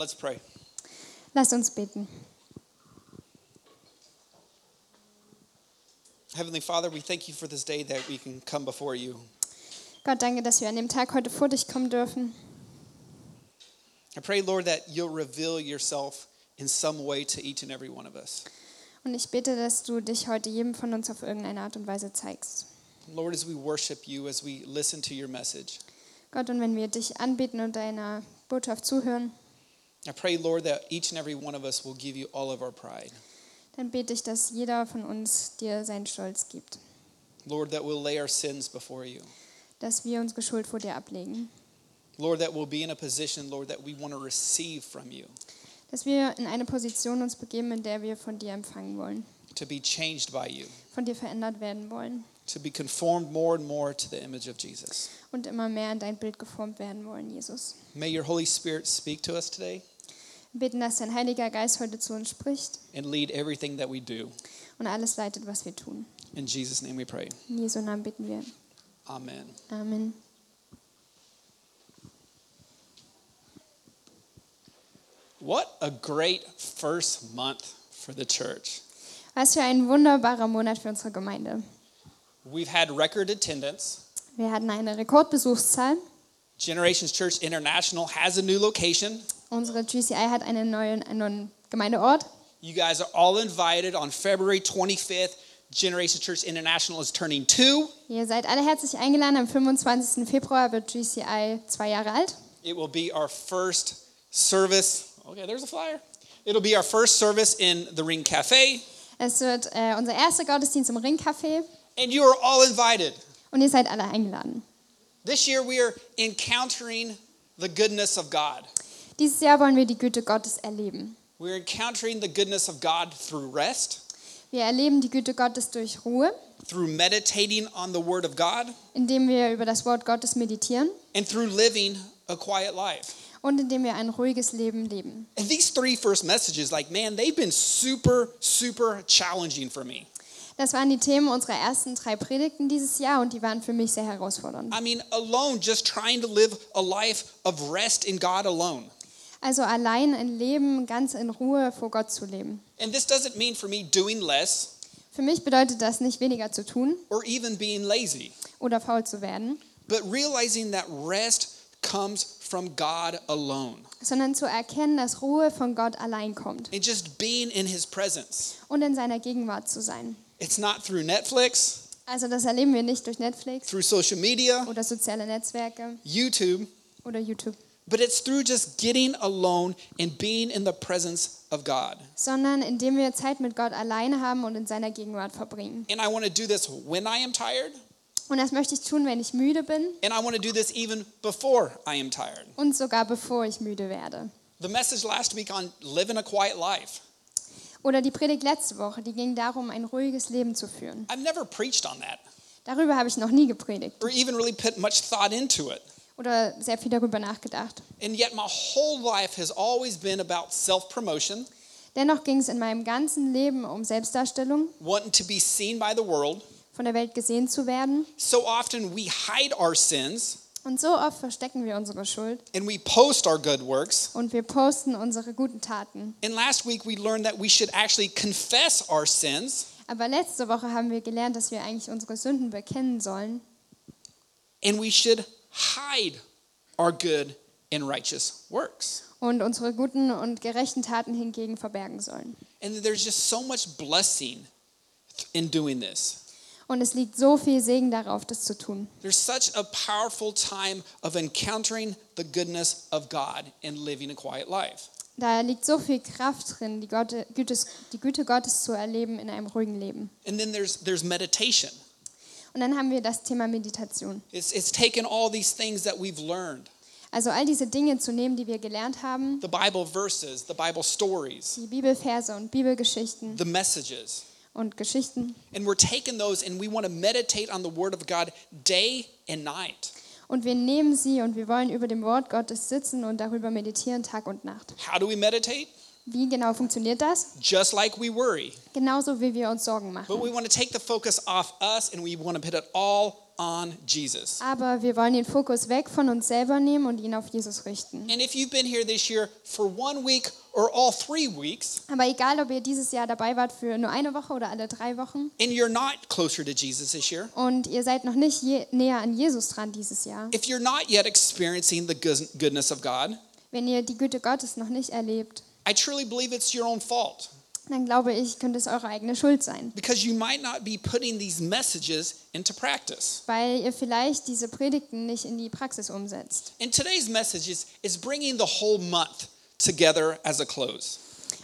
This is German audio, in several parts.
Let's pray. Lasst uns beten. Heavenly Father, we thank you for this day that we can come before you. Gott, danke, dass wir an dem Tag heute vor dich kommen dürfen. I pray, Lord, that you'll reveal yourself in some way to each and every one of us. Und ich bete, dass du dich heute jedem von uns auf irgendeine Art und Weise zeigst. Lord, as we worship you, as we listen to your message, Gott, und wenn wir dich anbeten und deiner Botschaft zuhören, I pray, Lord, that each and every one of us will give you all of our pride. dann bete ich, dass jeder von uns dir seinen Stolz gibt. Lord, that we'll lay our sins before you. Dass wir unsere Schuld vor dir ablegen. Lord, that we'll be in a position, Lord, that we want to receive from you, Dass wir in eine Position uns begeben, in der wir von dir empfangen wollen. to be changed by you, Von dir verändert werden wollen. To be conformed more and more to the image of Jesus. Und immer mehr in dein Bild geformt werden wollen, Jesus. May your Holy Spirit speak to us today Wir beten, dass dein Heiliger Geist heute zu uns spricht and lead everything that we do. und alles leitet, was wir tun. In Jesus' name we pray. In Jesu Namen bitten wir. Amen. Amen. What a great first month for the church. Was für ein wunderbarer Monat für unsere Gemeinde. We've had record attendance. Wir hatten eine Rekordbesuchszahl. Generations Church International has a new location. Unsere GCI hat einen neuen, einen neuen Gemeindeort. You guys are all invited on February 25th. Generations Church International is turning two. Ihr seid alle herzlich eingeladen. Am 25. Februar wird GCI zwei Jahre alt. It will be our first service. Okay, there's a flyer. It'll be our first service in the Ring Cafe, Es wird äh, unser erster Gottesdienst im Ringcafé and you are all invited. und ihr seid alle eingeladen. This year we are encountering the goodness of God. Dieses Jahr wollen wir die Güte Gottes erleben. We're encountering the goodness of God through rest, Wir erleben die Güte Gottes durch Ruhe, through meditating on the Word of God, indem wir über das Wort Gottes meditieren and through living a quiet life. und indem wir ein ruhiges Leben leben. And these three first messages, like, man, they've been super, super challenging for me. Das waren die Themen unserer ersten drei Predigten dieses Jahr und die waren für mich sehr herausfordernd. I mean, alone, just trying to live a life of rest in God alone. Also allein ein Leben ganz in Ruhe vor Gott zu leben. And this doesn't mean for me doing less Für mich bedeutet das nicht weniger zu tun or even being lazy, oder faul zu werden, but realizing that rest comes from God alone sondern zu erkennen, dass Ruhe von Gott allein kommt and just being in His presence. und in seiner Gegenwart zu sein. It's not through Netflix, Also das erleben wir nicht durch Netflix through social media, oder soziale Netzwerke YouTube, oder YouTube, but it's through just getting alone and being in the presence of God. sondern indem wir Zeit mit Gott alleine haben und in seiner Gegenwart verbringen. And I want to do this when I am tired, Und das möchte ich tun, wenn ich müde bin and I want to do this even before I am tired. und sogar bevor ich müde werde. The message last week on living a quiet life. Oder die Predigt letzte Woche, die ging darum, ein ruhiges Leben zu führen. I've never preached on that Darüber habe ich noch nie gepredigt or even really put much thought into it. oder sehr viel darüber nachgedacht. And yet, my whole life has always been about self promotion, Dennoch ging es in meinem ganzen Leben um Selbstdarstellung, wanting to be seen by the world. von der Welt gesehen zu werden. So often we hide our sins Und so oft verstecken wir unsere Schuld and we post our good works. und wir posten unsere guten Taten. And last week we learned that we should actually confess our sins Aber letzte Woche haben wir gelernt, dass wir eigentlich unsere Sünden bekennen sollen and we should hide our good and righteous works. und unsere guten und gerechten Taten hingegen verbergen sollen. And there's just so much blessing in doing this. Und es liegt so viel Segen darauf, das zu tun. There's such a powerful time of encountering the goodness of God and living a quiet life. Da liegt so viel Kraft drin, die, Gotte, Gütes, die Güte Gottes zu erleben in einem ruhigen Leben. And then there's there's meditation. Und dann haben wir das Thema Meditation. It's it's taken all these things that we've learned, Also all diese Dinge zu nehmen, die wir gelernt haben, the Bible verses, the Bible stories, die Bibelverse und Bibelgeschichten the messages, und Geschichten, and we're taking those and we want to meditate on the word of God day and night. und wir nehmen sie und wir wollen über dem Wort Gottes sitzen und darüber meditieren Tag und Nacht. How do we meditate? Wie genau funktioniert das? Just like we worry. Genauso wie wir uns Sorgen But machen. we want to take the focus off us and we want to put it all on Jesus. Aber wir wollen den Fokus weg von uns selber nehmen und ihn auf Jesus richten. And if you've been here this year for one week or all three weeks, Aber egal, ob ihr dieses Jahr dabei wart für nur eine Woche oder alle drei Wochen and you're not closer to Jesus this year, und ihr seid noch nicht je, näher an Jesus dran dieses Jahr, if you're not yet experiencing the good- goodness of God, wenn ihr die Güte Gottes noch nicht erlebt, I truly believe it's your own fault dann glaube ich, könnte es eure eigene Schuld sein. because you might not be putting these messages into practice. weil ihr vielleicht diese Predigten nicht in die Praxis umsetzt. And today's message is, is bringing the whole month together as a close.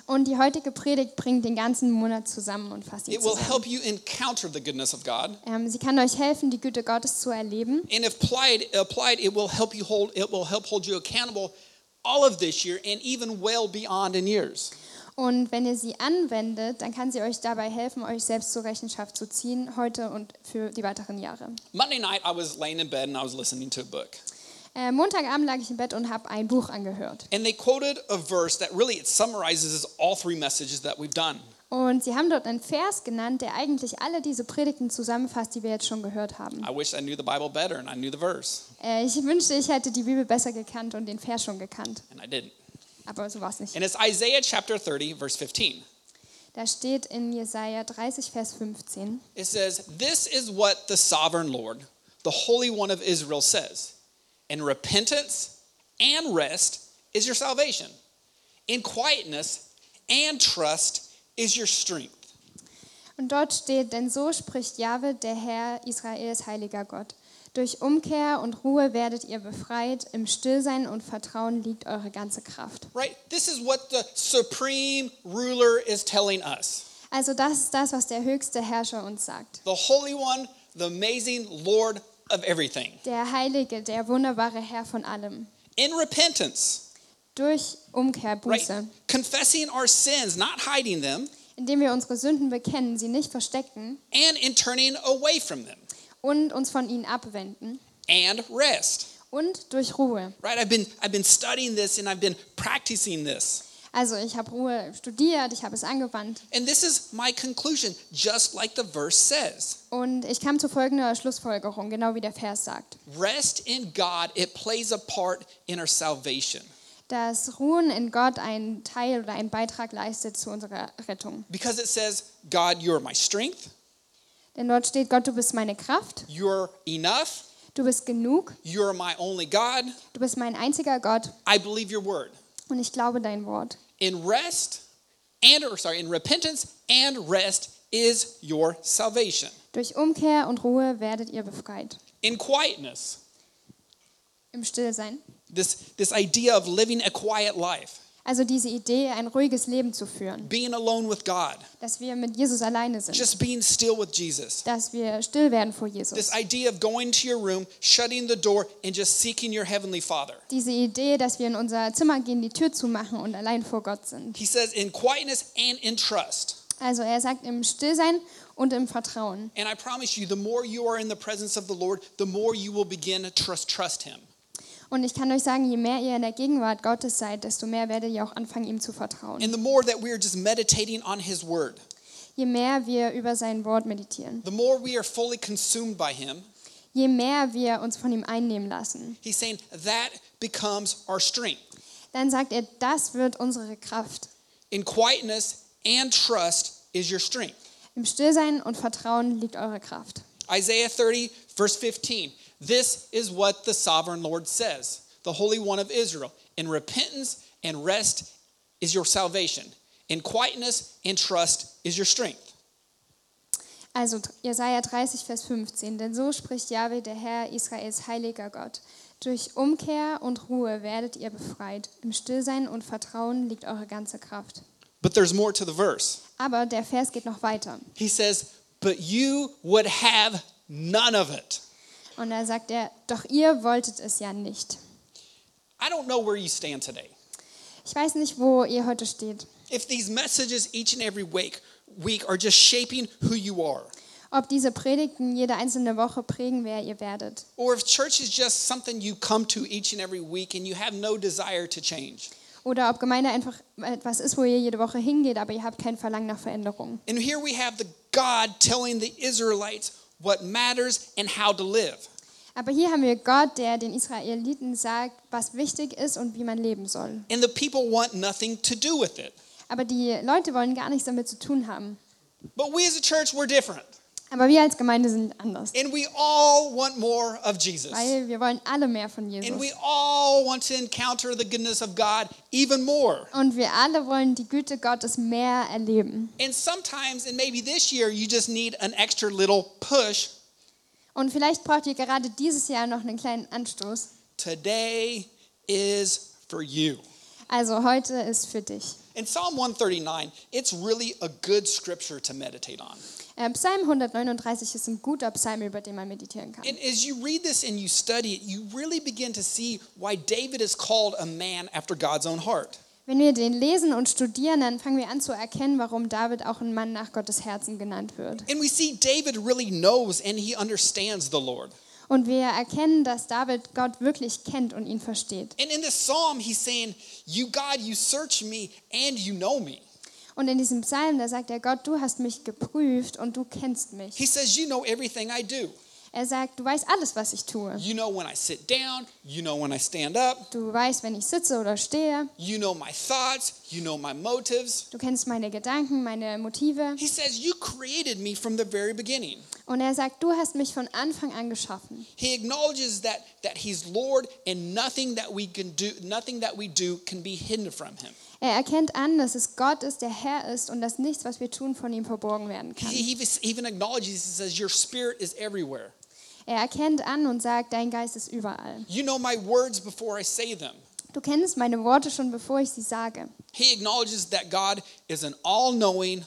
Und die heutige Predigt bringt den ganzen Monat zusammen und fasst ihn zusammen. help you encounter the goodness of God. Ähm, sie kann euch helfen, die Güte Gottes zu erleben. And if applied, applied, it will help you hold it will help hold you accountable all of this year and even well beyond in years. Und wenn ihr sie anwendet, dann kann sie euch dabei helfen, euch selbst zur Rechenschaft zu ziehen, heute und für die weiteren Jahre. Monday night I was laying in bed and I was listening to a book. Äh, Montagabend lag ich im Bett und habe ein Buch angehört. And they quoted a verse that really it summarizes all three messages that we've done. Und sie haben dort einen Vers genannt, der eigentlich alle diese Predigten zusammenfasst, die wir jetzt schon gehört haben. I wish I knew the Bible better and I knew the verse, Äh, ich wünschte, ich hätte die Bibel besser gekannt und den Vers schon gekannt. and I didn't. Aber so war es nicht. And it's Isaiah chapter 30, verse 15. Da steht in Jesaja 30, Vers 15. It says, This is what the sovereign Lord, the Holy One of Israel, says. In repentance and rest is your salvation. In quietness and trust is your strength. Und dort steht, denn so spricht Jahwe, der Herr Israels heiliger Gott. Durch Umkehr und Ruhe werdet ihr befreit, im Stillsein und Vertrauen liegt eure ganze Kraft. Right? This is what the supreme ruler is telling us. Also das ist das, was der höchste Herrscher uns sagt. The Holy One, the amazing Lord of everything. Der Heilige, der wunderbare Herr von allem. In repentance, Durch Umkehr, right? Buße, Confessing our sins, not hiding them, indem wir unsere Sünden bekennen, sie nicht verstecken and in turning away from them. Und uns von ihnen abwenden. And rest. Und durch Ruhe. Right? I've been I've been studying this and I've been practicing this. Also ich habe Ruhe studiert, ich habe es angewandt. And this is my conclusion, just like the verse says. Und ich kam zu folgender Schlussfolgerung, genau wie der Vers sagt. Rest in God, it plays a part in our salvation. Dass Ruhen in Gott einen Teil oder einen Beitrag leistet zu unserer Rettung. Because it says, God, you're my strength, Denn dort steht, Gott, du bist meine Kraft, you're enough, du bist genug, you're my only God. du bist mein einziger Gott I believe your word. und ich glaube dein Wort. In rest and or sorry, in repentance and rest is your salvation. Durch Umkehr und Ruhe werdet ihr befreit. In quietness, Im Stillsein. this this idea of living a quiet life, Also diese Idee, ein ruhiges Leben zu führen. being alone with God, Dass wir mit Jesus alleine sind. just being still with Jesus. Dass wir still werden vor Jesus. This idea of going to your room, shutting the door, and just seeking your heavenly Father. Diese Idee, dass wir in unser Zimmer gehen, die Tür zumachen und allein vor Gott sind. He says, in quietness and in trust. Also er sagt im Stillsein und im Vertrauen. And I promise you, the more you are in the presence of the Lord, the more you will begin to trust, trust Him. Und ich kann euch sagen, je mehr ihr in der Gegenwart Gottes seid, desto mehr werdet ihr auch anfangen, ihm zu vertrauen. And the more that we are just meditating on His Word, Je mehr wir über sein Wort meditieren, the more we are fully consumed by Him, je mehr wir uns von ihm einnehmen lassen, He's saying that becomes our strength. dann sagt er, das wird unsere Kraft. In quietness and trust is your strength. Im Stillsein und Vertrauen liegt eure Kraft. Isaiah 30, verse 15. This is what the sovereign Lord says, the Holy One of Israel. In repentance and rest is your salvation. In quietness and trust is your strength. Also Jesaja 30, Vers 15. Denn so spricht Jahwe, der Herr Israels heiliger Gott. Durch Umkehr und Ruhe werdet ihr befreit. Im Stillsein und Vertrauen liegt eure ganze Kraft. But there's more to the verse. Aber der Vers geht noch weiter. He says, But you would have none of it. Und da sagt er, doch ihr wolltet es ja nicht. I don't know where you stand today. Ich weiß nicht, wo ihr heute steht. If these messages each and every week, week are just shaping who you are, Ob diese Predigten jede einzelne Woche prägen, wer ihr werdet. or if church is just something you come to each and every week and you have no desire to change. Oder ob Gemeinde einfach etwas ist, wo ihr jede Woche hingeht, aber ihr habt kein Verlangen nach Veränderung. And here we have the God telling the Israelites what matters and how to live. Aber hier haben wir Gott, der den Israeliten sagt, was wichtig ist und wie man leben soll. And the people want nothing to do with it. Aber die Leute wollen gar nichts damit zu tun haben. But we as a church, we're different. Aber wir als Gemeinde sind anders. And we all want more of Jesus. Weil wir wollen alle mehr von And Jesus. we all want to encounter the goodness of God even more. Und wir alle wollen die Güte Gottes mehr erleben. And sometimes, and maybe this year, you just need an extra little push. Und vielleicht braucht ihr gerade dieses Jahr noch einen kleinen Anstoß. Today is for you. Also heute ist für dich. In Psalm 139, it's really a good scripture to meditate on. Äh, Psalm 139 ist ein guter Psalm, über den man meditieren kann. And as you read this and you study it, you really begin to see why David is called a man after God's own heart. Wenn wir den lesen und studieren, dann fangen wir an zu erkennen, warum David auch ein Mann nach Gottes Herzen genannt wird. And we see David really knows and he understands the Lord. Und wir erkennen, dass David Gott wirklich kennt und ihn versteht. And in this psalm, he's saying, You, God, you search me and you know me. Und in diesem Psalm, da sagt er, Gott, du hast mich geprüft und du kennst mich. He says, You know everything I do. Er sagt, du weißt alles, was ich tue. You know when I sit down, you know when I stand up, Du weißt, wenn ich sitze oder stehe. you know my thoughts, you know my motives. Du kennst meine Gedanken, meine Motive. He says, You created me from the very beginning. Und er sagt, du hast mich von Anfang an geschaffen. He acknowledges that, that he's Lord and nothing that we can do, nothing that we do can be hidden from him. Er erkennt an, dass es Gott ist, der Herr ist und dass nichts, was wir tun, von ihm verborgen werden kann. He even- even acknowledges, he says, Your spirit is everywhere. Er erkennt an und sagt, dein Geist ist überall. You know my words before I say them. Du kennst meine Worte schon, bevor ich sie sage. He acknowledges that God is an all knowing,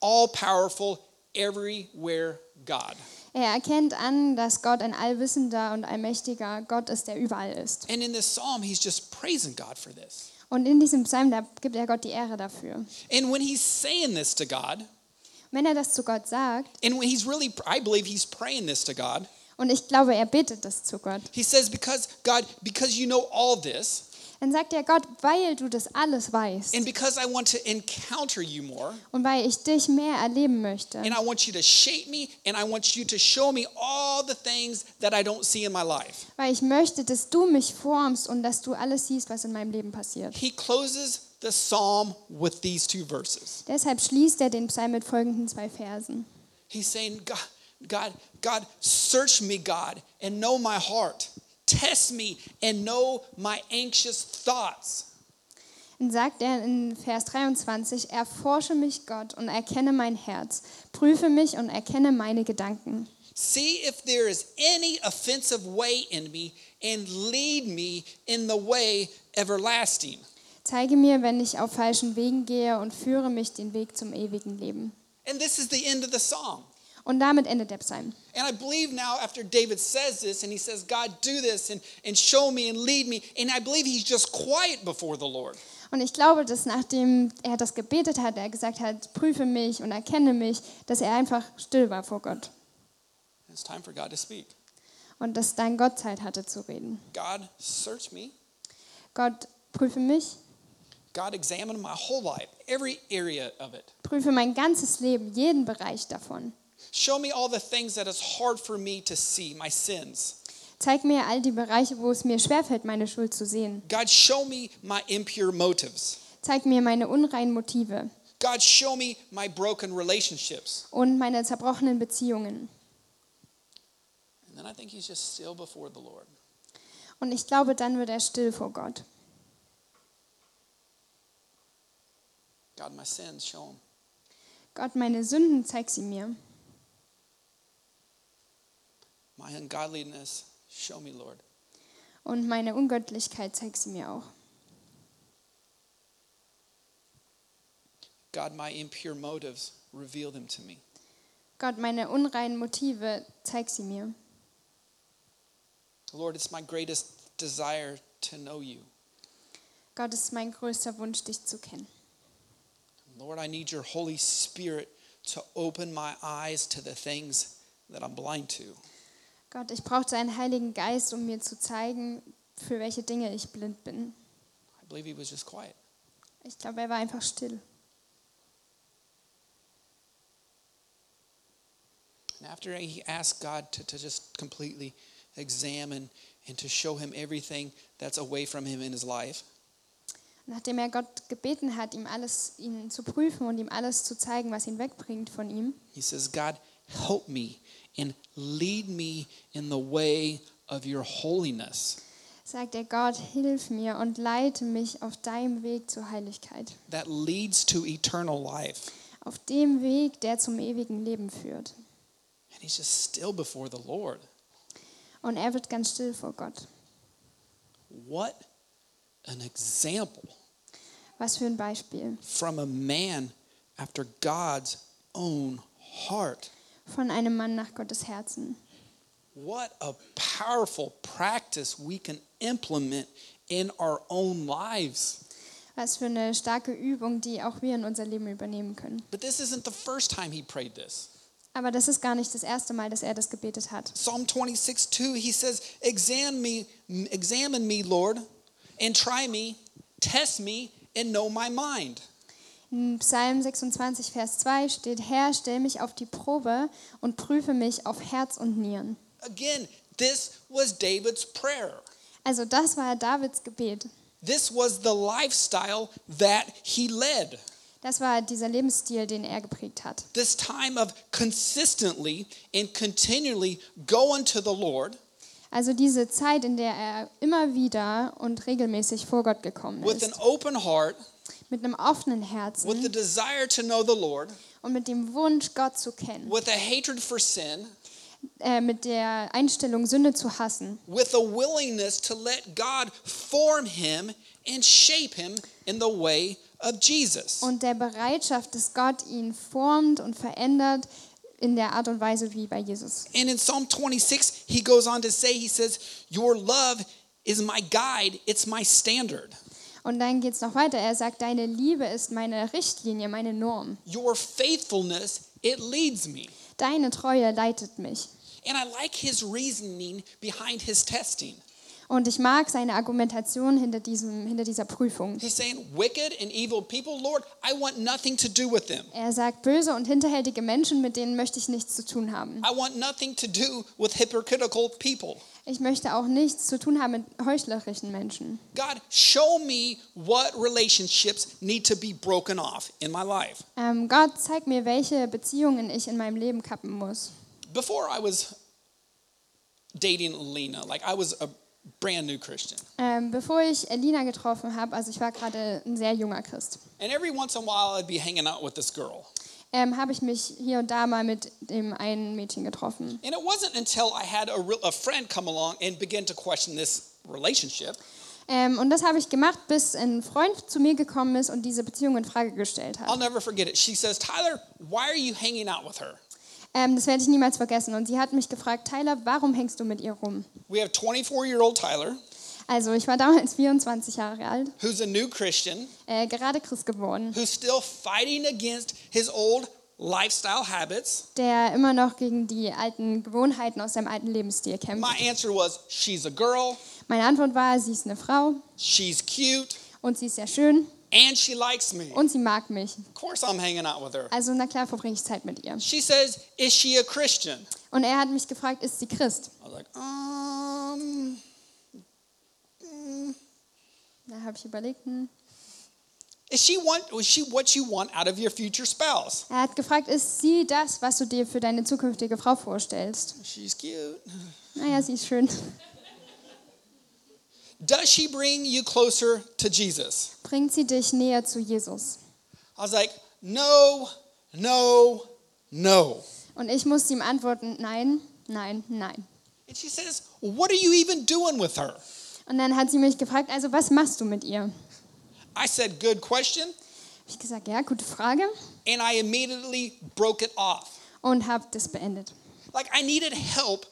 all powerful, everywhere God. Er erkennt an, dass Gott ein allwissender und allmächtiger Gott ist, der überall ist. And in this psalm, he's just praising God for this. Und in diesem Psalm, da gibt er Gott die Ehre dafür. And when he's saying this to God, Wenn er das zu Gott sagt, and when he's really, I believe he's praying this to God, und ich glaube, er betet das zu Gott, he says, Because, God, because you know all this, dann sagt er Gott, weil du das alles weißt and because I want to encounter you more, und weil ich dich mehr erleben möchte and I want you to shape me, and I want you to show me all the things that I don't see in my life. weil ich möchte, dass du mich formst und dass du alles siehst, was in meinem Leben passiert. He closes the psalm with these two verses. Deshalb schließt er den Psalm mit folgenden zwei Versen. He's saying, God, God, God, search me, God, and know my heart. Test me and know my anxious thoughts. Dann sagt er in Vers 23, erforsche mich Gott und erkenne mein Herz, prüfe mich und erkenne meine Gedanken. See if there is any offensive way in me and lead me in the way everlasting. Zeige mir, wenn ich auf falschen Wegen gehe und führe mich den Weg zum ewigen Leben. And this is the end of the psalm. Und damit endet der Psalm. And I believe now, after David says this and he says, God, do this and, and show me and lead me, and I believe he's just quiet before the Lord. Und ich glaube, dass nachdem er das gebetet hat, er gesagt hat, prüfe mich und erkenne mich, dass er einfach still war vor Gott. It's time for God to speak. Und dass dann Gott Zeit hatte zu reden. God, search me. Gott, prüfe mich, God, examine my whole life, every area of it. prüfe mein ganzes Leben, jeden Bereich davon. Show me all the things that is hard for me to see, my sins. Zeig mir all die Bereiche, wo es mir schwerfällt, meine Schuld zu sehen. God, show me my impure motives. Zeig mir meine unreinen Motive God, show me my broken relationships. und meine zerbrochenen Beziehungen. And then I think he's just still before the Lord. Und ich glaube, dann wird er still vor Gott. God, my sins, show them. Gott, meine Sünden, zeig sie mir. My ungodliness, show me, Lord. Und meine Ungöttlichkeit, zeig sie mir auch. God, my impure motives, reveal them to me. Gott, meine unreinen Motive, zeig sie mir. Lord, it's my greatest desire to know you. Gott, es ist mein größter Wunsch, dich zu kennen. Lord, I need your Holy Spirit to open my eyes to the things that I'm blind to. Gott, ich brauche deinen Heiligen Geist, um mir zu zeigen, für welche Dinge ich blind bin. I believe he was just quiet. Ich glaube, er war einfach still. And after he asked God to, to just completely examine and to show him everything that's away from him in his life, Nachdem er Gott gebeten hat, ihm alles ihn zu prüfen und ihm alles zu zeigen, was ihn wegbringt von ihm, he says, God, help me and lead me in the way of your holiness. sagt er Gott, hilf mir und leite mich auf deinem Weg zur Heiligkeit, that leads to eternal life. auf dem Weg, der zum ewigen Leben führt. And he's just still before the Lord. Und er wird ganz still vor Gott. What an example Was für ein Beispiel from a man after God's own heart. Von einem Mann nach Gottes Herzen. What a powerful practice we can implement in our own lives. Was für eine starke Übung, die auch wir in unser Leben übernehmen können. But this isn't the first time he prayed this. Aber das ist gar nicht das erste Mal, dass er das gebetet hat. Psalm 26, 2, he says, Examine me, examine me, Lord, and try me, test me, and know my mind. In Psalm 26, Vers 2 steht, Herr, stell mich auf die Probe und prüfe mich auf Herz und Nieren. Again, this was David's prayer. Also das war Davids Gebet. This was the lifestyle that he led. Das war dieser Lebensstil, den er geprägt hat. This time of consistently and continually going to the Lord Also diese Zeit, in der er immer wieder und regelmäßig vor Gott gekommen with an ist, open heart, mit einem offenen with the desire to know the Lord, und mit dem Wunsch, Gott zu kennen, with a hatred for sin, äh, mit der Einstellung, Sünde zu hassen with a willingness to let God form him and shape him in the way of Jesus. und der Bereitschaft, dass Gott ihn formt und verändert in der Art und Weise wie bei Jesus. And in Psalm 26, he goes on to say, he says, Your love is my guide, it's my standard. Und dann geht es noch weiter. Er sagt, deine Liebe ist meine Richtlinie, meine Norm. Your faithfulness, it leads me. Deine Treue leitet mich. And I like his reasoning behind his testing. Und ich mag seine Argumentation hinter, diesem, hinter dieser Prüfung. He's saying, Wicked and evil people, Lord, I want nothing to do with them. Er sagt, böse und hinterhältige Menschen, mit denen möchte ich nichts zu tun haben. Ich möchte auch nichts zu tun haben mit heuchlerischen Menschen. God, show me what relationships need to be broken off in my life. Ähm, Gott, zeig mir, welche Beziehungen ich in meinem Leben kappen muss. Before I was dating Lena, like I was a brand new Christian. Ähm, bevor ich Elina getroffen habe, also ich war gerade ein sehr junger Christ, And every once in a while, I'd be hanging out with this girl. Ähm, habe ich mich hier und da mal mit dem einen Mädchen getroffen. And it wasn't until I had a, real, a friend come along and begin to question this relationship Ähm, und das habe ich gemacht, bis ein Freund zu mir gekommen ist und diese Beziehung in Frage gestellt I'll hat. never forget it. She says, Tyler, why are you hanging out with her? Ähm, das werde ich niemals vergessen. Und sie hat mich gefragt, Tyler, warum hängst du mit ihr rum? We have 24 year old Tyler, Also ich war damals 24 Jahre alt, who's a new Christian, äh, gerade Christ geworden, who's still fighting against his old lifestyle habits. der immer noch gegen die alten Gewohnheiten aus seinem alten Lebensstil kämpft. My answer was, she's a girl, Meine Antwort war, sie ist eine Frau she's cute, und sie ist sehr schön and she likes me. und sie mag mich. Of course, I'm hanging out with her. Also na klar verbringe ich Zeit mit ihr. She says, Is she a Christian? Und er hat mich gefragt, ist sie Christ? I was like, Um, Da habe ich überlegt, hm. is she want, is she what you want out of your future spouse? er hat gefragt, ist sie das, was du dir für deine zukünftige Frau vorstellst? She's cute. Naja, sie ist schön. Does she bring you closer to Jesus? Bringt sie dich näher zu Jesus? I was like, No, no, no. Und ich musste ihm antworten, nein, nein, nein. And she says, What are you even doing with her? Und dann hat sie mich gefragt, also was machst du mit ihr? I said, Good question. Hab ich gesagt, ja, gute Frage. And I immediately broke it off. Und habe das beendet. Like, I needed help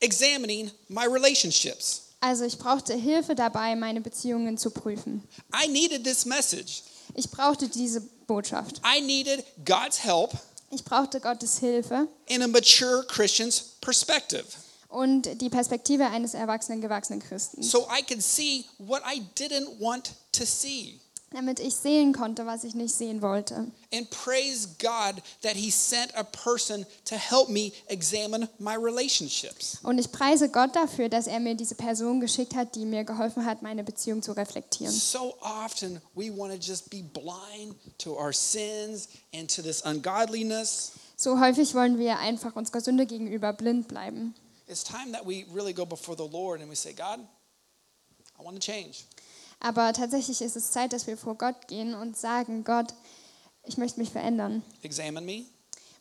examining my relationships. Also ich brauchte Hilfe dabei, meine Beziehungen zu prüfen. I needed this message. Ich brauchte diese Botschaft. I needed God's help Ich brauchte Gottes Hilfe in a mature Christian's perspective und die Perspektive eines erwachsenen, gewachsenen Christen, so I could see what I didn't want to see. damit ich sehen konnte, was ich nicht sehen wollte. And praise God that He sent a person to help me examine my relationships. Und ich preise Gott dafür, dass er mir diese Person geschickt hat, die mir geholfen hat, meine Beziehung zu reflektieren. So often we want to just be blind to our sins and to this ungodliness. So häufig wollen wir einfach unserer Sünde gegenüber blind bleiben. It's time that we really go before the Lord and we say, God, I want to change. Aber tatsächlich ist es Zeit, dass wir vor Gott gehen und sagen, Gott, ich möchte mich verändern. Examine me,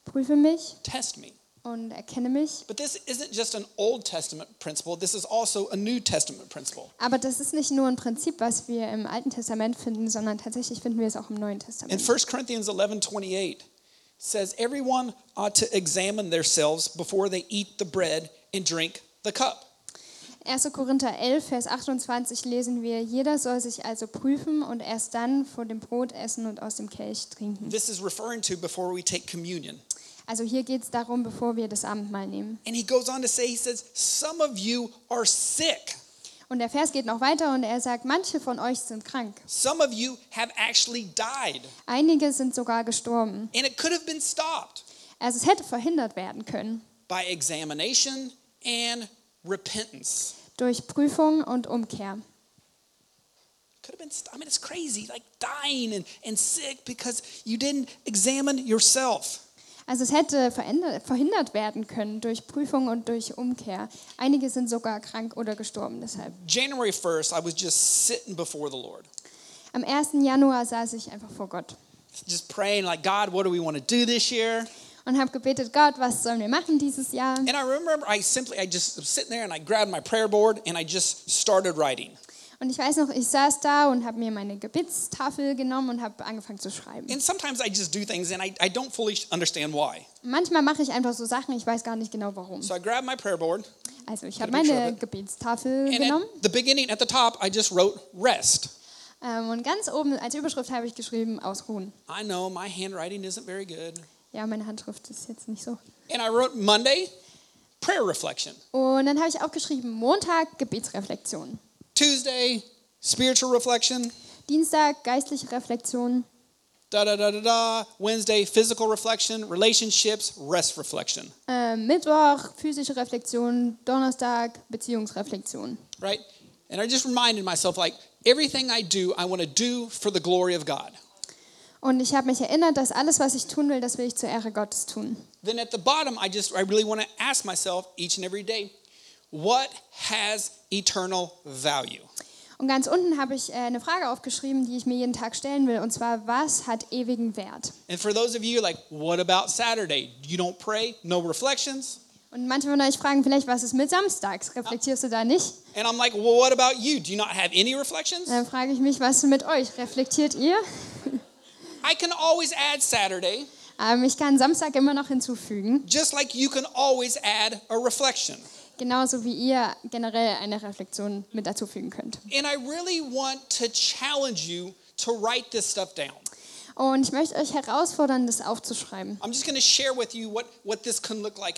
Prüfe mich test me. und erkenne mich. But this isn't just an Old Testament principle, this is also a New Testament principle. Aber das ist nicht nur ein Prinzip, was wir im Alten Testament finden, sondern tatsächlich finden wir es auch im Neuen In Testament. 1 Corinthians 11 28 says, Everyone ought to examine themselves before they eat the bread and drink the cup. 1. Korinther 11, Vers 28 lesen wir, jeder soll sich also prüfen und erst dann vor dem Brot essen und aus dem Kelch trinken. This is referring to before we take communion. Also hier geht es darum, bevor wir das Abendmahl nehmen. And he goes on to say, He says, Some of you are sick. Und der Vers geht noch weiter und er sagt, manche von euch sind krank. Some of you have actually died. Einige sind sogar gestorben. And it could have been stopped Also es hätte verhindert werden können by examination and repentance. durch Prüfung und Umkehr. Could have been, I mean, it's crazy, like dying and, and sick because you didn't examine yourself. Also es hätte verhindert werden können durch Prüfung und durch Umkehr. Einige sind sogar krank oder gestorben deshalb. January 1st, I was just sitting before the Lord, Am 1. Januar saß ich einfach vor Gott just praying, like, God, what do we want to do this year? Und habe gebetet, Gott, was sollen wir machen dieses Jahr? And I remember I simply, I just was sitting there and I grabbed my prayer board and I just started writing. Und ich weiß noch, ich saß da und habe mir meine Gebetstafel genommen und habe angefangen zu schreiben. And sometimes I just do things and I, I don't fully understand why. Manchmal mache ich einfach so Sachen, ich weiß gar nicht genau warum. So I grabbed my prayer board Also ich habe meine. Gebetstafel and genommen at the beginning, at the top, I just wrote rest. ähm, und ganz oben als Überschrift habe ich geschrieben, ausruhen. I know my handwriting isn't very good. Ja, meine Handschrift ist jetzt nicht so. And I wrote Monday, prayer reflection. Und dann habe ich auch geschrieben, Montag Gebetsreflexion. Tuesday, spiritual reflection. Dienstag geistliche Reflexion. Da da da da da. Wednesday, physical reflection. Relationships, rest reflection. Äh, Mittwoch physische Reflexion. Donnerstag Beziehungsreflexion. Right? And I just reminded myself like, everything I do, I want to do for the glory of God. Und ich habe mich erinnert, dass alles, was ich tun will, das will ich zur Ehre Gottes tun. Then at the bottom, I just, I really want to ask myself each and every day, what has eternal value? Und ganz unten habe ich äh, eine Frage aufgeschrieben, die ich mir jeden Tag stellen will. Und zwar, was hat ewigen Wert? And for those of you like, what about Saturday? You don't pray, no reflections? Und manche von euch fragen vielleicht, was ist mit Samstags? Reflektierst du da nicht? And I'm like, well, what about you? Do you not have any reflections? Dann frage ich mich, was ist mit euch? Reflektiert ihr? I can always add Saturday, Ähm, ich kann Samstag immer noch hinzufügen, just like you can always add a reflection. genauso wie ihr generell eine Reflexion mit dazufügen könnt. And I really want to challenge you to write this stuff down. Und ich möchte euch herausfordern, das aufzuschreiben. What, what like like.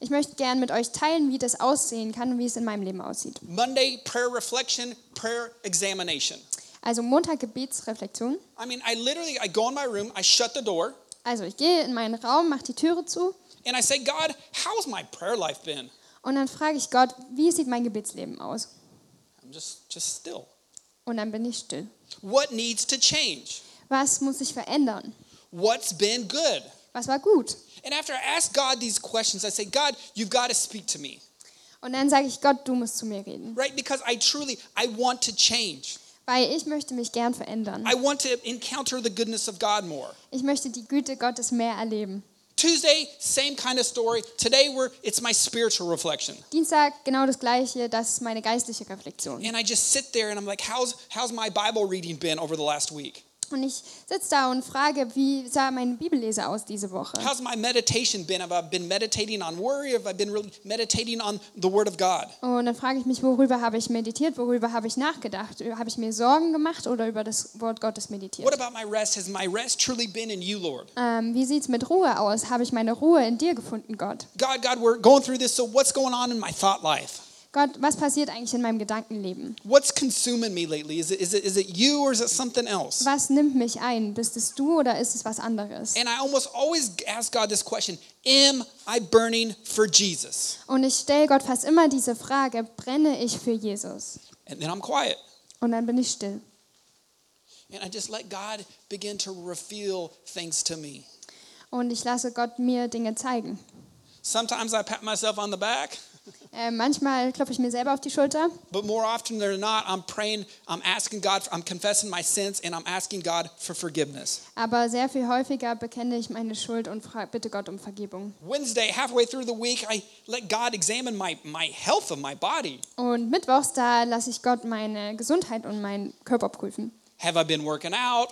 Ich möchte gern mit euch teilen, wie das aussehen kann und wie es in meinem Leben aussieht. Monday, prayer reflection, prayer examination. Also Montag Gebetsreflexion. I mean, I literally, I go in my room, I shut the door, Also ich gehe in meinen Raum, mache die Türe zu and I say, God, how's my prayer life been? und dann frage ich Gott, wie sieht mein Gebetsleben aus? I'm just, just still. Und dann bin ich still. What needs to change? Was muss sich verändern? What's been good? Was war gut? And after I ask God these questions, I say, God, you've got to speak to me, Und dann sage ich Gott, du musst zu mir reden, right? Because I truly, I want to change. Weil ich möchte mich gern verändern. I want to encounter the goodness of God more. Ich möchte die Güte Gottes mehr erleben. Tuesday, same kind of story. Today, we're, it's my spiritual reflection. Dienstag genau das gleiche, das ist meine geistliche Reflexion. And I just sit there and I'm like, how's, how's my Bible reading been over the last week? Und ich sitze da und frage, wie sah mein Bibellese aus diese Woche? How's my meditation been? Have I been meditating on worry? Have I been really meditating on the Word of God? Und dann frage ich mich, worüber habe ich meditiert, worüber habe ich nachgedacht? Habe ich mir Sorgen gemacht oder über das Wort Gottes meditiert? What about my rest? Has my rest truly been in you, Lord? Ähm, wie sieht es mit Ruhe aus? Habe ich meine Ruhe in dir gefunden, Gott? God, God, we're going through this, so what's going on in my thought life? Gott, was passiert eigentlich in meinem Gedankenleben? What's consuming me lately? Is it, is it, is it you or is it something else? Was nimmt mich ein? Bist es du oder ist es was anderes? And I almost always ask God this question Am I burning for Jesus? Und ich stelle Gott fast immer diese Frage, brenne ich für Jesus? And then I'm quiet. Und dann bin ich still. And I just let God begin to reveal things to me. Und ich lasse Gott mir Dinge zeigen. Sometimes I pat myself on the back, Äh, manchmal klopfe ich mir selber auf die Schulter, but more often than not, I'm praying, I'm asking God, I'm confessing my sins, and I'm asking God for forgiveness. aber sehr viel häufiger bekenne ich meine Schuld und bitte Gott um Vergebung. Wednesday, halfway through the week, I let God examine my, my health of my body. Und mittwochs, da lasse ich Gott meine Gesundheit und meinen Körper prüfen. Have I been working out?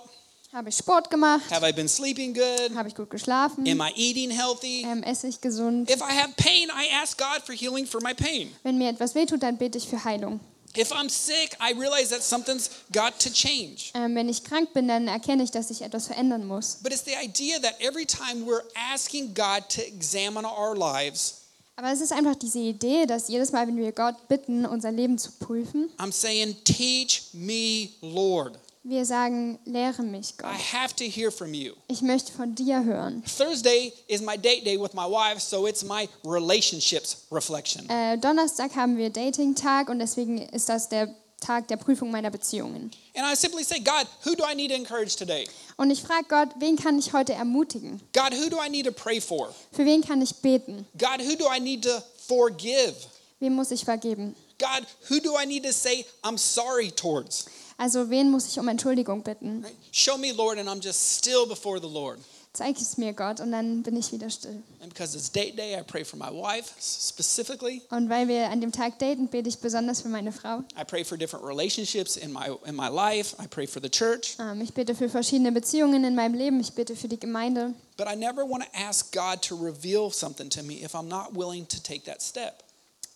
Habe ich Sport gemacht? Have I been sleeping good? Habe ich gut geschlafen? Am I eating healthy? Ähm, esse ich gesund? If I have pain, I ask God for healing for my pain. Wenn mir etwas wehtut, dann bete ich für Heilung. If I'm sick, I realize that something's got to change. Ähm, wenn ich krank bin, dann erkenne ich, dass ich etwas verändern muss. But it's the idea that every time we're asking God to examine our lives, Aber es ist einfach diese Idee, dass jedes Mal, wenn wir Gott bitten, unser Leben zu prüfen, I'm saying, Teach me, Lord. Wir sagen, lehre mich, I Gott. have to hear from you. Ich möchte von dir hören. Thursday is my date day with my wife, so it's my relationships reflection. Äh, Donnerstag haben wir Dating-Tag und deswegen ist das der Tag der Prüfung meiner Beziehungen. And I simply say, God, who do I need to encourage today? Und ich frage Gott, wen kann ich heute ermutigen? God, who do I need to pray for? Für wen kann ich beten? God, who do I need to forgive? Wem muss ich vergeben? God, who do I need to say I'm sorry towards? Also wen muss ich um Entschuldigung bitten? Show me, Lord, and I'm just still before the Lord. Zeig es mir, Gott, und dann bin ich wieder still. And because it's date day, I pray for my wife specifically. Und weil wir an dem Tag daten, bete ich besonders für meine Frau. I pray for different relationships in my in my life. I pray for the church. Ähm, ich bete für verschiedene Beziehungen in meinem Leben. Ich bete für die Gemeinde. But I never want to ask God to reveal something to me if I'm not willing to take that step.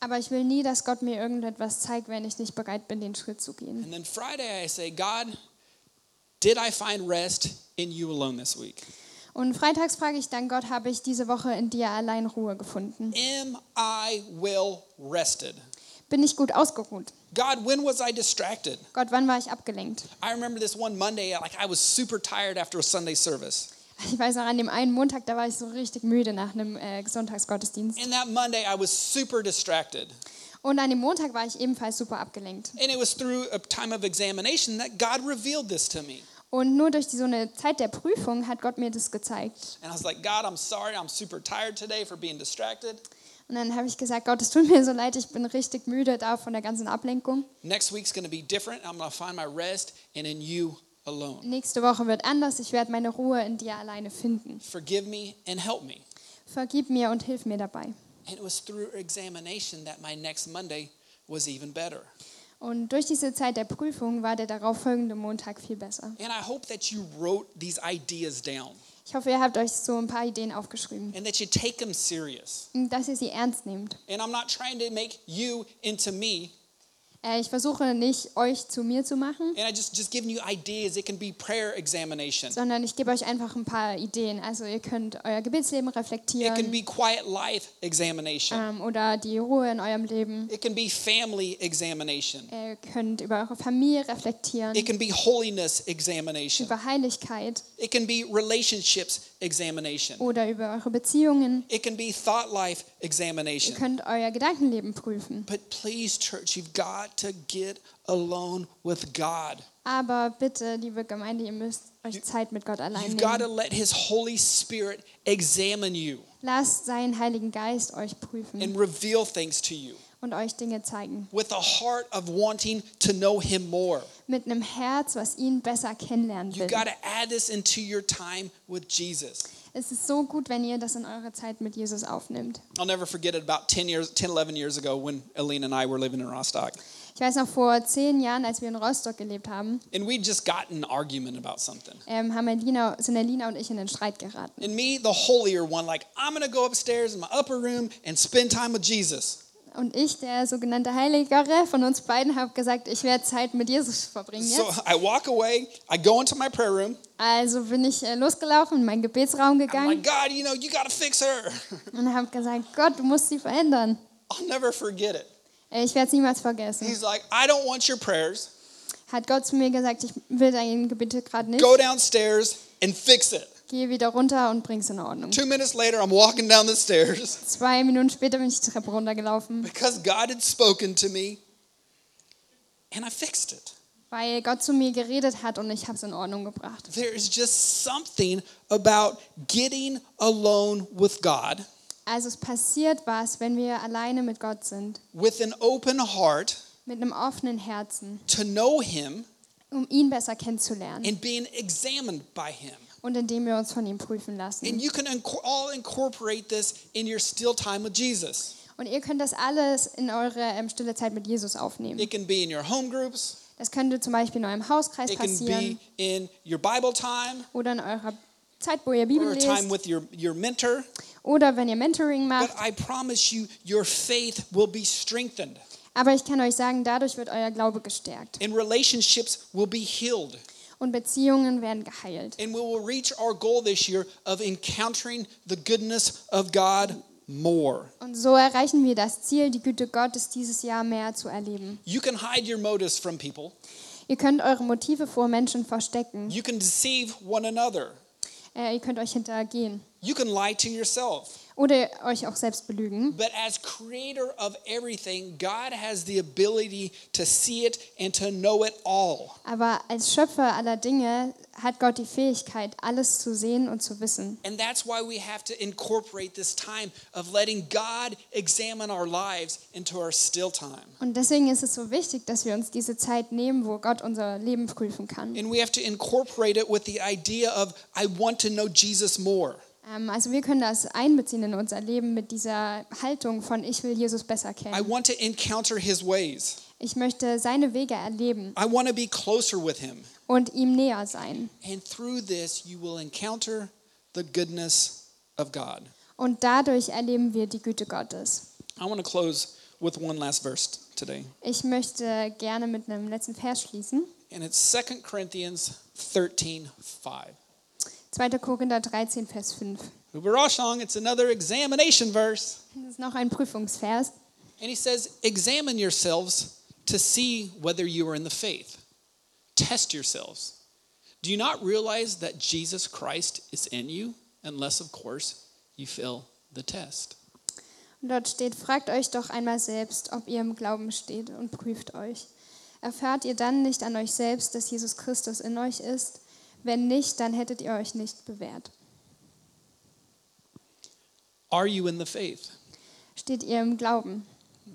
Aber ich will nie, dass Gott mir irgendetwas zeigt, wenn ich nicht bereit bin, den Schritt zu gehen. And then Friday, I say, God, did I find rest in you alone this week? Und freitags frage ich dann Gott, habe ich diese Woche in dir allein Ruhe gefunden? Am I well rested? Bin ich gut ausgeruht? God, when was I distracted? Gott, wann war ich abgelenkt? I remember this one Monday, like I was super tired after a Sunday service. Ich weiß noch, an dem einen Montag, da war ich so richtig müde nach einem äh, Sonntagsgottesdienst. And that Monday, I was super distracted. Und an dem Montag war ich ebenfalls super abgelenkt. And it was through a time of examination that God revealed this to me. Und nur durch die, so eine Zeit der Prüfung hat Gott mir das gezeigt. And I was like, God, I'm sorry. I'm super tired today for being distracted. Und dann habe ich gesagt, Gott, es tut mir so leid, ich bin richtig müde da von der ganzen Ablenkung. Next week's going to be different. I'm going to find my rest and in you alone. Nächste Woche wird anders, ich werde meine Ruhe in dir alleine finden. Forgive me and help me. Vergib mir und hilf mir dabei. And it was through examination that my next Monday was even better. Und durch diese Zeit der Prüfung war der darauffolgende Montag viel besser. And I hope that you wrote these ideas down Ich hoffe, ihr habt euch so ein paar Ideen aufgeschrieben, and that you take them serious. und dass ihr sie ernst nehmt. And I'm not trying to make you into me. Äh, Ich versuche nicht, euch zu mir zu machen, And I just just giving you ideas. It can be prayer examination. sondern ich gebe euch einfach ein paar Ideen. Also ihr könnt euer Gebetsleben It can reflektieren be quiet life examination. ähm, oder die Ruhe in eurem Leben. It can be family examination. Ihr könnt über eure Familie reflektieren, It can be holiness examination. über Heiligkeit It can be relationships examination. oder über eure Beziehungen. It can be thought life Ihr examination. könnt euer Gedankenleben prüfen. But please, church, you've got to get alone with God. Aber bitte, liebe Gemeinde, ihr müsst euch Zeit mit Gott allein You've got to nehmen. let His Holy Spirit examine you Lasst seinen Heiligen Geist euch prüfen and reveal things to you und euch Dinge zeigen. with a heart of wanting to know Him more. Mit einem Herz, was ihn besser kennenlernen You've will. got to add this into your time with Jesus. Es ist so gut, wenn ihr das in eure Zeit mit Jesus aufnimmt. I'll never forget it about 10 years, 10, 11 years ago when Aline and I were living in Rostock. Ich weiß noch, vor zehn Jahren, als wir in Rostock gelebt haben, And we'd just gotten an argument about something. ähm, haben Elina, sind Elina und ich in einen Streit geraten. And me, the holier one, like, I'm to go upstairs in my upper room and spend time with Jesus. Und ich, der sogenannte Heiligere von uns beiden, habe gesagt, ich werde Zeit mit Jesus verbringen So jetzt. I walk away, I go into my prayer room. Also bin ich äh, losgelaufen, in meinen Gebetsraum I'm gegangen like, God, you know, you got to fix her. und habe gesagt, Gott, du musst sie verändern. I'll never forget it. Äh, Ich werde es niemals vergessen. He's like, I don't want your prayers. Hat Gott zu mir gesagt, ich will deine Gebete gerade nicht. Go downstairs and fix it. Geh wieder runter und bring's in Ordnung. Two minutes later, I'm walking down the stairs Zwei Minuten später bin ich die Treppe runtergelaufen, because God had spoken to me and I fixed it. weil Gott zu mir geredet hat und ich habe es in Ordnung gebracht. There is just something about getting alone with God Also es passiert was, wenn wir alleine mit Gott sind, with an open heart mit einem offenen Herzen, to know Him um ihn besser kennenzulernen and being examined by Him. und indem wir uns von ihm prüfen And lassen. you can all incorporate this in your still time with Jesus. Und ihr könnt das alles in eure ähm, stille Zeit mit Jesus aufnehmen. It can be in your home groups, Das könnte zum Beispiel in eurem Hauskreis it can passieren be in your Bible time, oder in eurer Zeit, wo ihr Bibel lest with your, your mentor. oder wenn ihr Mentoring But macht. I promise you, your faith will be strengthened Aber ich kann euch sagen, dadurch wird euer Glaube gestärkt and relationships will be healed. und Beziehungen werden geheilt. And we will reach our goal this year of encountering the goodness of God more. Und so erreichen wir das Ziel, die Güte Gottes dieses Jahr mehr zu erleben. You can hide your motives from people, Ihr könnt eure Motive vor Menschen verstecken. you can deceive one another, Äh, ihr könnt euch hintergehen you can lie to yourself. oder euch auch selbst belügen. But as creator of everything, God has the ability to see it and to know it all. Aber als Schöpfer aller Dinge hat Gott die Fähigkeit, alles zu sehen und zu wissen. And that's why we have to incorporate this time of letting God examine our lives into our still time. Und deswegen ist es so wichtig, dass wir uns diese Zeit nehmen, wo Gott unser Leben prüfen kann. And we have to incorporate it with the idea of, I want to know Jesus more. Ähm, also wir können das einbeziehen in unser Leben mit dieser Haltung von ich will Jesus besser I kennen. want to encounter his ways. Ich möchte seine Wege erleben I want to be closer with him. und ihm näher sein. And through this, you will encounter the goodness of God. Und dadurch erleben wir die Güte Gottes. I want to close with one last verse today. Ich möchte gerne mit einem letzten Vers schließen. And it's 2 Corinthians 13 5. 2. Korinther 13, Vers 5. Uberashong, it's another examination verse. Das ist noch ein Prüfungsvers. And he says, Examine yourselves to see whether you are in the faith. Test yourselves. Do you not realize that Jesus Christ is in you? Unless, of course, you fail the test. Und dort steht, fragt euch doch einmal selbst, ob ihr im Glauben steht und prüft euch. Erfahrt ihr dann nicht an euch selbst, dass Jesus Christus in euch ist? Wenn nicht, dann hättet ihr euch nicht bewährt. Are you in the faith? Steht ihr im Glauben?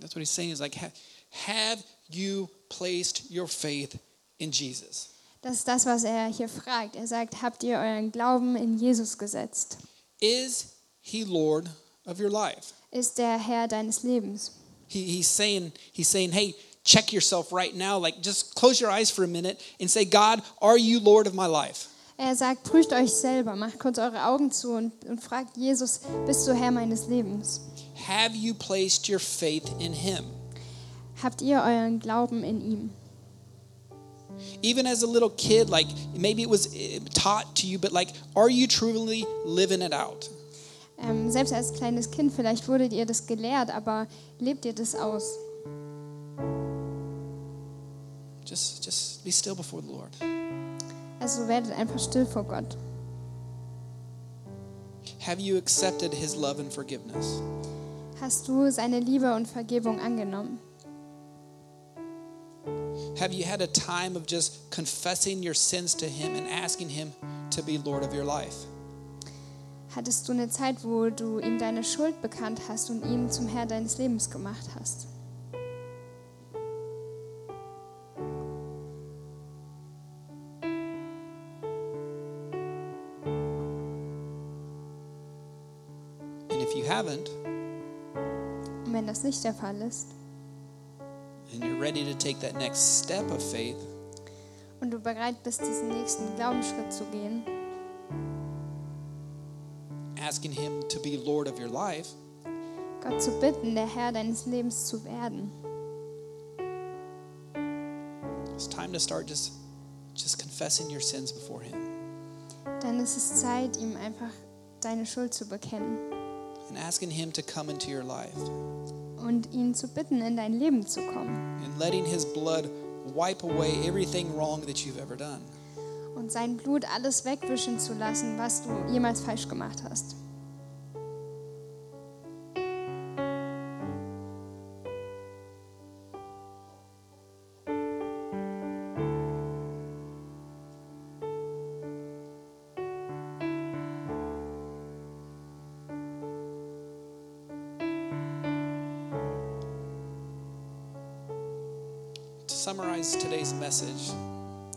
That's what he's saying is like, ha- have you placed your faith in Jesus? Das ist das, was er hier fragt. Er sagt, habt ihr euren Glauben in Jesus gesetzt? Is he Lord of your life? Ist der Herr deines Lebens? He, he's saying, he's saying, hey, check yourself right now. Like, just close your eyes for a minute and say, God, are you Lord of my life? Er sagt, prüft euch selber, macht kurz eure Augen zu und, und fragt Jesus, bist du Herr meines Lebens? Have you placed your faith in him? Habt ihr euren Glauben in ihm? Even as a little kid, like maybe it was eh, taught to you, but like, are you truly living it out? Ähm, selbst als kleines Kind, vielleicht wurdet ihr das gelehrt, aber lebt ihr das aus? Just, just be still before the Lord. Also werdet einfach still vor Gott. Have you accepted his love and forgiveness? Hast du seine Liebe und Vergebung angenommen? Have you had a time of just confessing your sins to him and asking him to be Lord of your life? Hattest du eine Zeit, wo du ihm deine Schuld bekannt hast und ihn zum Herr deines Lebens gemacht hast? Haven't, Und wenn das nicht der Fall ist and you're ready to take that next step of faith, und du bereit bist, diesen nächsten Glaubensschritt zu gehen, asking him to be Lord of your life, Gott zu bitten, der Herr deines Lebens zu werden, it's time to start just just confessing your sins before him. dann ist es Zeit, ihm einfach deine Schuld zu bekennen and asking him to come into your life. und ihn zu bitten, in dein Leben zu kommen and letting His blood wipe away everything wrong that you've ever done. und sein Blut alles wegwischen zu lassen, was du jemals falsch gemacht hast. Summarize today's message,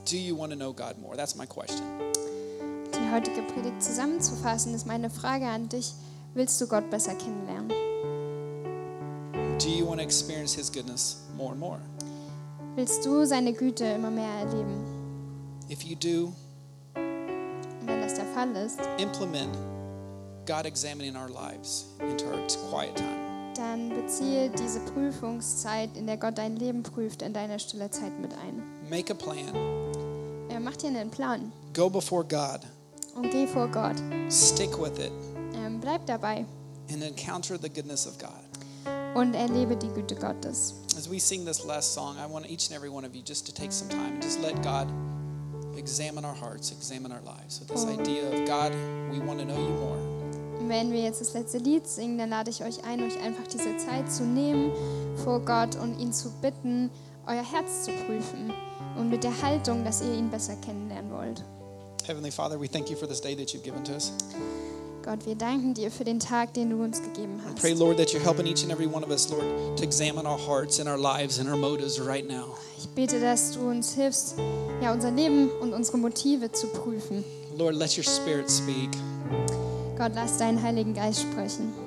do you want to know God more? That's my question. Die heutige Predigt zusammenzufassen, ist meine Frage an dich. Willst du Gott besser kennenlernen? Do you want to experience His goodness more and more? Willst du seine Güte immer mehr erleben? If you do, Und wenn das der Fall ist, implement God examining our lives into our quiet time. Dann beziehe diese Prüfungszeit, in der Gott dein Leben prüft, in deine stille Zeit mit ein. Make a plan. Er macht dir einen Plan Go before God. und geh vor Gott. Stick with it Ähm, bleib dabei and encounter the goodness of God. und erlebe die Güte Gottes. As we sing this last song, I want each and every one of you just to take some time and just let God examine our hearts, examine our lives with this idea of God, we want to know you more. Und wenn wir jetzt das letzte Lied singen, dann lade ich euch ein, euch einfach diese Zeit zu nehmen vor Gott und ihn zu bitten, euer Herz zu prüfen und mit der Haltung, dass ihr ihn besser kennenlernen wollt. Heavenly Father, we thank you for this day that you've given to us. Gott, wir danken dir für den Tag, den du uns gegeben hast. pray, Lord, that you're helping each and every one of us, Lord, to examine our hearts and our lives and our motives right now. Ich bete, dass du uns hilfst, ja, unser Leben und unsere Motive zu prüfen. Lord, let your spirit speak. Gott, lass deinen Heiligen Geist sprechen.